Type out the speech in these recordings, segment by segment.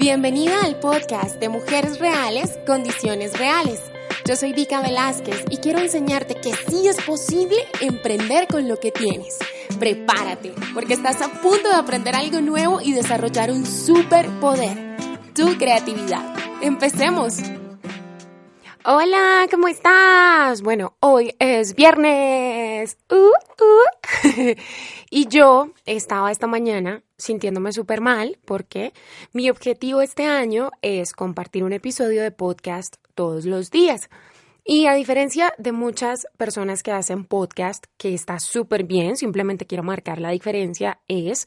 Bienvenida al podcast de Mujeres Reales, Condiciones Reales. Yo soy Vika Velázquez y quiero enseñarte que sí es posible emprender con lo que tienes. Prepárate, porque estás a punto de aprender algo nuevo y desarrollar un superpoder, tu creatividad. Empecemos. Hola, ¿cómo estás? Bueno, hoy es viernes. Uh, uh. y yo estaba esta mañana sintiéndome súper mal porque mi objetivo este año es compartir un episodio de podcast todos los días. Y a diferencia de muchas personas que hacen podcast, que está súper bien, simplemente quiero marcar la diferencia, es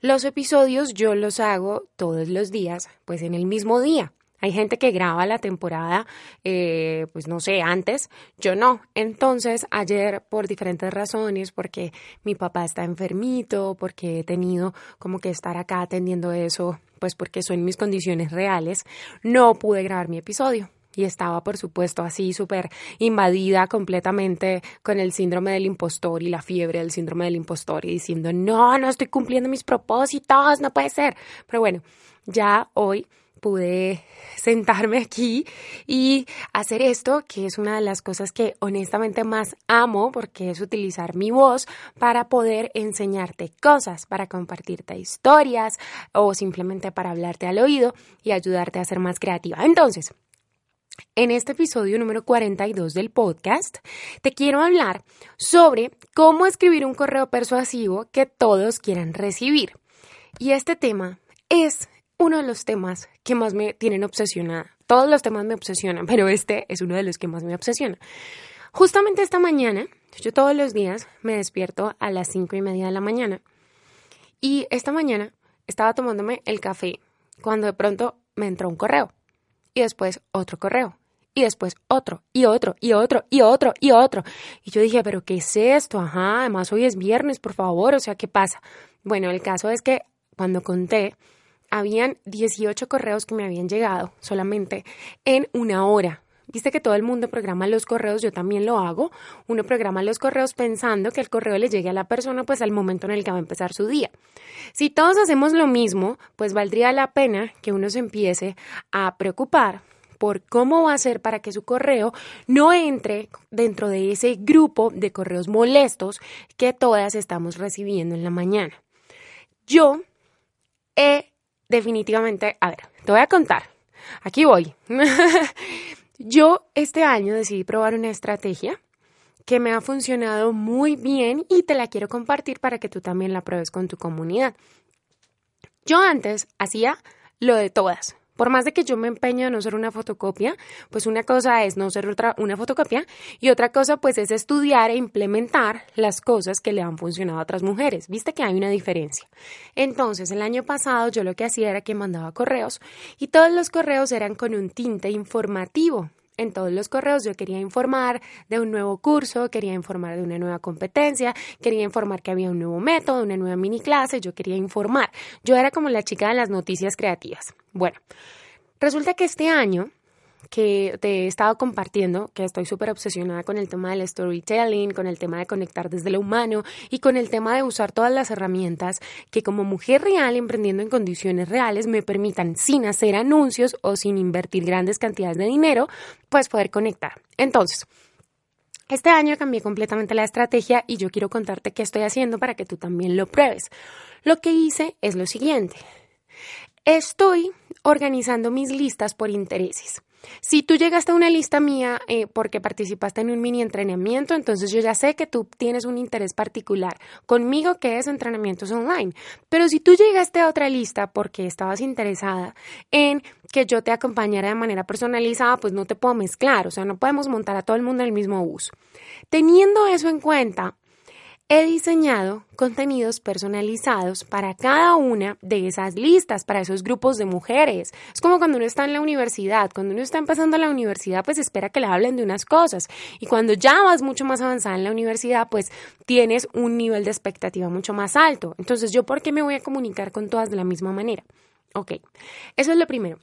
los episodios yo los hago todos los días, pues en el mismo día. Hay gente que graba la temporada, eh, pues no sé, antes, yo no. Entonces, ayer, por diferentes razones, porque mi papá está enfermito, porque he tenido como que estar acá atendiendo eso, pues porque son mis condiciones reales, no pude grabar mi episodio. Y estaba, por supuesto, así súper invadida completamente con el síndrome del impostor y la fiebre del síndrome del impostor y diciendo, no, no estoy cumpliendo mis propósitos, no puede ser. Pero bueno, ya hoy pude sentarme aquí y hacer esto, que es una de las cosas que honestamente más amo, porque es utilizar mi voz para poder enseñarte cosas, para compartirte historias o simplemente para hablarte al oído y ayudarte a ser más creativa. Entonces, en este episodio número 42 del podcast, te quiero hablar sobre cómo escribir un correo persuasivo que todos quieran recibir. Y este tema es uno de los temas que más me tienen obsesionada. Todos los temas me obsesionan, pero este es uno de los que más me obsesiona. Justamente esta mañana, yo todos los días me despierto a las cinco y media de la mañana. Y esta mañana estaba tomándome el café cuando de pronto me entró un correo. Y después otro correo. Y después otro, y otro, y otro, y otro, y otro. Y yo dije, pero ¿qué es esto? Ajá, además hoy es viernes, por favor, o sea, ¿qué pasa? Bueno, el caso es que cuando conté habían 18 correos que me habían llegado solamente en una hora. Viste que todo el mundo programa los correos, yo también lo hago. Uno programa los correos pensando que el correo le llegue a la persona pues al momento en el que va a empezar su día. Si todos hacemos lo mismo, pues valdría la pena que uno se empiece a preocupar por cómo va a ser para que su correo no entre dentro de ese grupo de correos molestos que todas estamos recibiendo en la mañana. Yo he definitivamente, a ver, te voy a contar. Aquí voy. Yo este año decidí probar una estrategia que me ha funcionado muy bien y te la quiero compartir para que tú también la pruebes con tu comunidad. Yo antes hacía lo de todas. Por más de que yo me empeño a no ser una fotocopia, pues una cosa es no ser otra, una fotocopia y otra cosa pues es estudiar e implementar las cosas que le han funcionado a otras mujeres. Viste que hay una diferencia. Entonces, el año pasado yo lo que hacía era que mandaba correos y todos los correos eran con un tinte informativo en todos los correos yo quería informar de un nuevo curso, quería informar de una nueva competencia, quería informar que había un nuevo método, una nueva mini clase, yo quería informar. Yo era como la chica de las noticias creativas. Bueno, resulta que este año que te he estado compartiendo, que estoy súper obsesionada con el tema del storytelling, con el tema de conectar desde lo humano y con el tema de usar todas las herramientas que como mujer real emprendiendo en condiciones reales me permitan sin hacer anuncios o sin invertir grandes cantidades de dinero, pues poder conectar. Entonces, este año cambié completamente la estrategia y yo quiero contarte qué estoy haciendo para que tú también lo pruebes. Lo que hice es lo siguiente. Estoy organizando mis listas por intereses. Si tú llegaste a una lista mía eh, porque participaste en un mini entrenamiento, entonces yo ya sé que tú tienes un interés particular conmigo que es entrenamientos online. Pero si tú llegaste a otra lista porque estabas interesada en que yo te acompañara de manera personalizada, pues no te puedo mezclar, o sea, no podemos montar a todo el mundo en el mismo bus. Teniendo eso en cuenta, He diseñado contenidos personalizados para cada una de esas listas, para esos grupos de mujeres. Es como cuando uno está en la universidad, cuando uno está empezando la universidad, pues espera que le hablen de unas cosas. Y cuando ya vas mucho más avanzada en la universidad, pues tienes un nivel de expectativa mucho más alto. Entonces, ¿yo por qué me voy a comunicar con todas de la misma manera? Ok, eso es lo primero.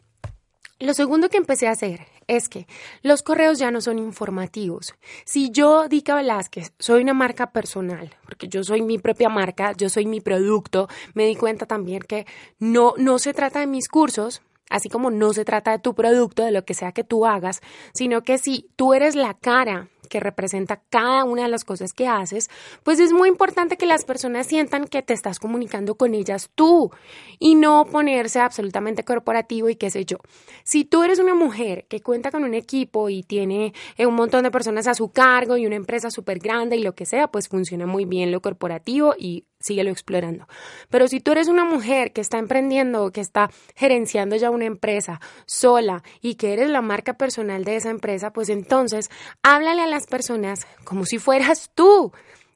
Lo segundo que empecé a hacer es que los correos ya no son informativos. Si yo, Dica Velázquez, soy una marca personal, porque yo soy mi propia marca, yo soy mi producto, me di cuenta también que no, no se trata de mis cursos, así como no se trata de tu producto, de lo que sea que tú hagas, sino que si tú eres la cara que representa cada una de las cosas que haces, pues es muy importante que las personas sientan que te estás comunicando con ellas tú y no ponerse absolutamente corporativo y qué sé yo. Si tú eres una mujer que cuenta con un equipo y tiene eh, un montón de personas a su cargo y una empresa súper grande y lo que sea, pues funciona muy bien lo corporativo y síguelo explorando. Pero si tú eres una mujer que está emprendiendo, que está gerenciando ya una empresa sola y que eres la marca personal de esa empresa, pues entonces háblale a las personas como si fueras tú,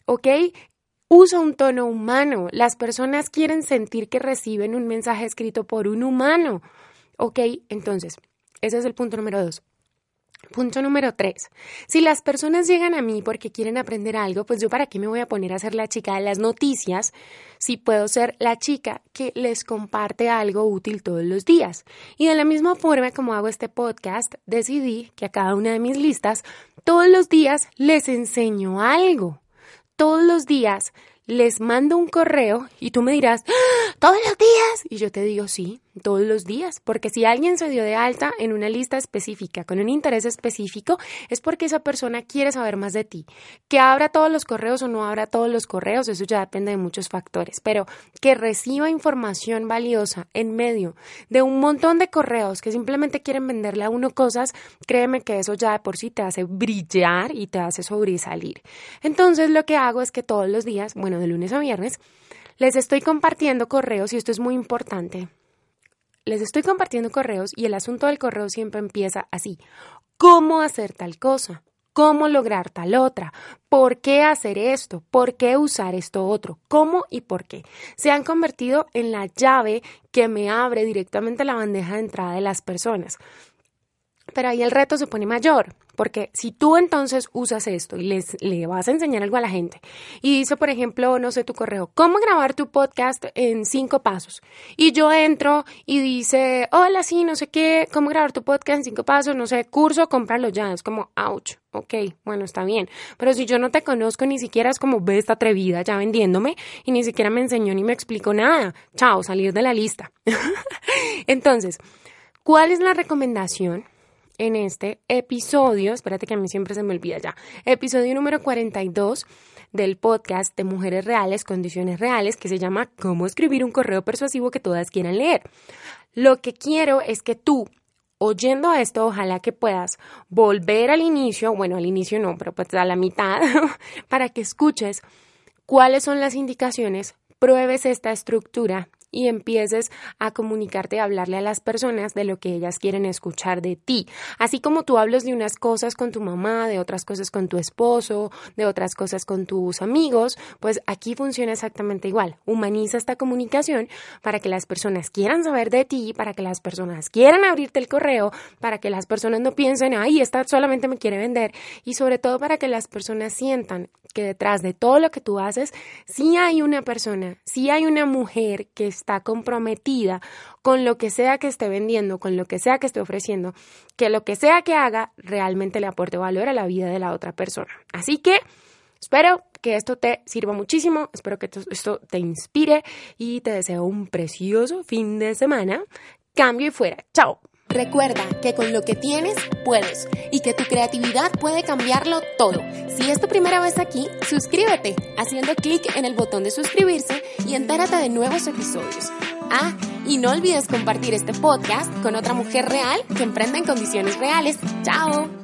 ¿ok? Usa un tono humano. Las personas quieren sentir que reciben un mensaje escrito por un humano, ¿ok? Entonces, ese es el punto número dos. Punto número tres. Si las personas llegan a mí porque quieren aprender algo, pues yo para qué me voy a poner a ser la chica de las noticias si puedo ser la chica que les comparte algo útil todos los días. Y de la misma forma como hago este podcast, decidí que a cada una de mis listas todos los días les enseño algo. Todos los días les mando un correo y tú me dirás, ¡Ah! todos los días. Y yo te digo, sí, todos los días, porque si alguien se dio de alta en una lista específica, con un interés específico, es porque esa persona quiere saber más de ti. Que abra todos los correos o no abra todos los correos, eso ya depende de muchos factores, pero que reciba información valiosa en medio de un montón de correos que simplemente quieren venderle a uno cosas, créeme que eso ya de por sí te hace brillar y te hace sobresalir. Entonces lo que hago es que todos los días, bueno, de lunes a viernes, les estoy compartiendo correos y esto es muy importante les estoy compartiendo correos y el asunto del correo siempre empieza así. ¿Cómo hacer tal cosa? ¿Cómo lograr tal otra? ¿Por qué hacer esto? ¿Por qué usar esto otro? ¿Cómo y por qué? Se han convertido en la llave que me abre directamente la bandeja de entrada de las personas. Pero ahí el reto se pone mayor, porque si tú entonces usas esto y les, le vas a enseñar algo a la gente y dice, por ejemplo, no sé, tu correo, ¿cómo grabar tu podcast en cinco pasos? Y yo entro y dice, hola, sí, no sé qué, ¿cómo grabar tu podcast en cinco pasos? No sé, curso, comprarlo ya. Es como, ouch, ok, bueno, está bien. Pero si yo no te conozco, ni siquiera es como, ve esta atrevida ya vendiéndome y ni siquiera me enseñó ni me explicó nada. Chao, salir de la lista. entonces, ¿cuál es la recomendación? En este episodio, espérate que a mí siempre se me olvida ya, episodio número 42 del podcast de Mujeres Reales, Condiciones Reales, que se llama Cómo escribir un correo persuasivo que todas quieran leer. Lo que quiero es que tú, oyendo esto, ojalá que puedas volver al inicio, bueno, al inicio no, pero pues a la mitad, para que escuches cuáles son las indicaciones, pruebes esta estructura y empieces a comunicarte a hablarle a las personas de lo que ellas quieren escuchar de ti. Así como tú hablas de unas cosas con tu mamá, de otras cosas con tu esposo, de otras cosas con tus amigos, pues aquí funciona exactamente igual. Humaniza esta comunicación para que las personas quieran saber de ti, para que las personas quieran abrirte el correo, para que las personas no piensen, ay, esta solamente me quiere vender y sobre todo para que las personas sientan que detrás de todo lo que tú haces, sí hay una persona, sí hay una mujer que está comprometida con lo que sea que esté vendiendo, con lo que sea que esté ofreciendo, que lo que sea que haga realmente le aporte valor a la vida de la otra persona. Así que espero que esto te sirva muchísimo, espero que esto te inspire y te deseo un precioso fin de semana. Cambio y fuera. Chao. Recuerda que con lo que tienes puedes y que tu creatividad puede cambiarlo todo. Si es tu primera vez aquí, suscríbete haciendo clic en el botón de suscribirse y entérate de nuevos episodios. Ah, y no olvides compartir este podcast con otra mujer real que emprenda en condiciones reales. ¡Chao!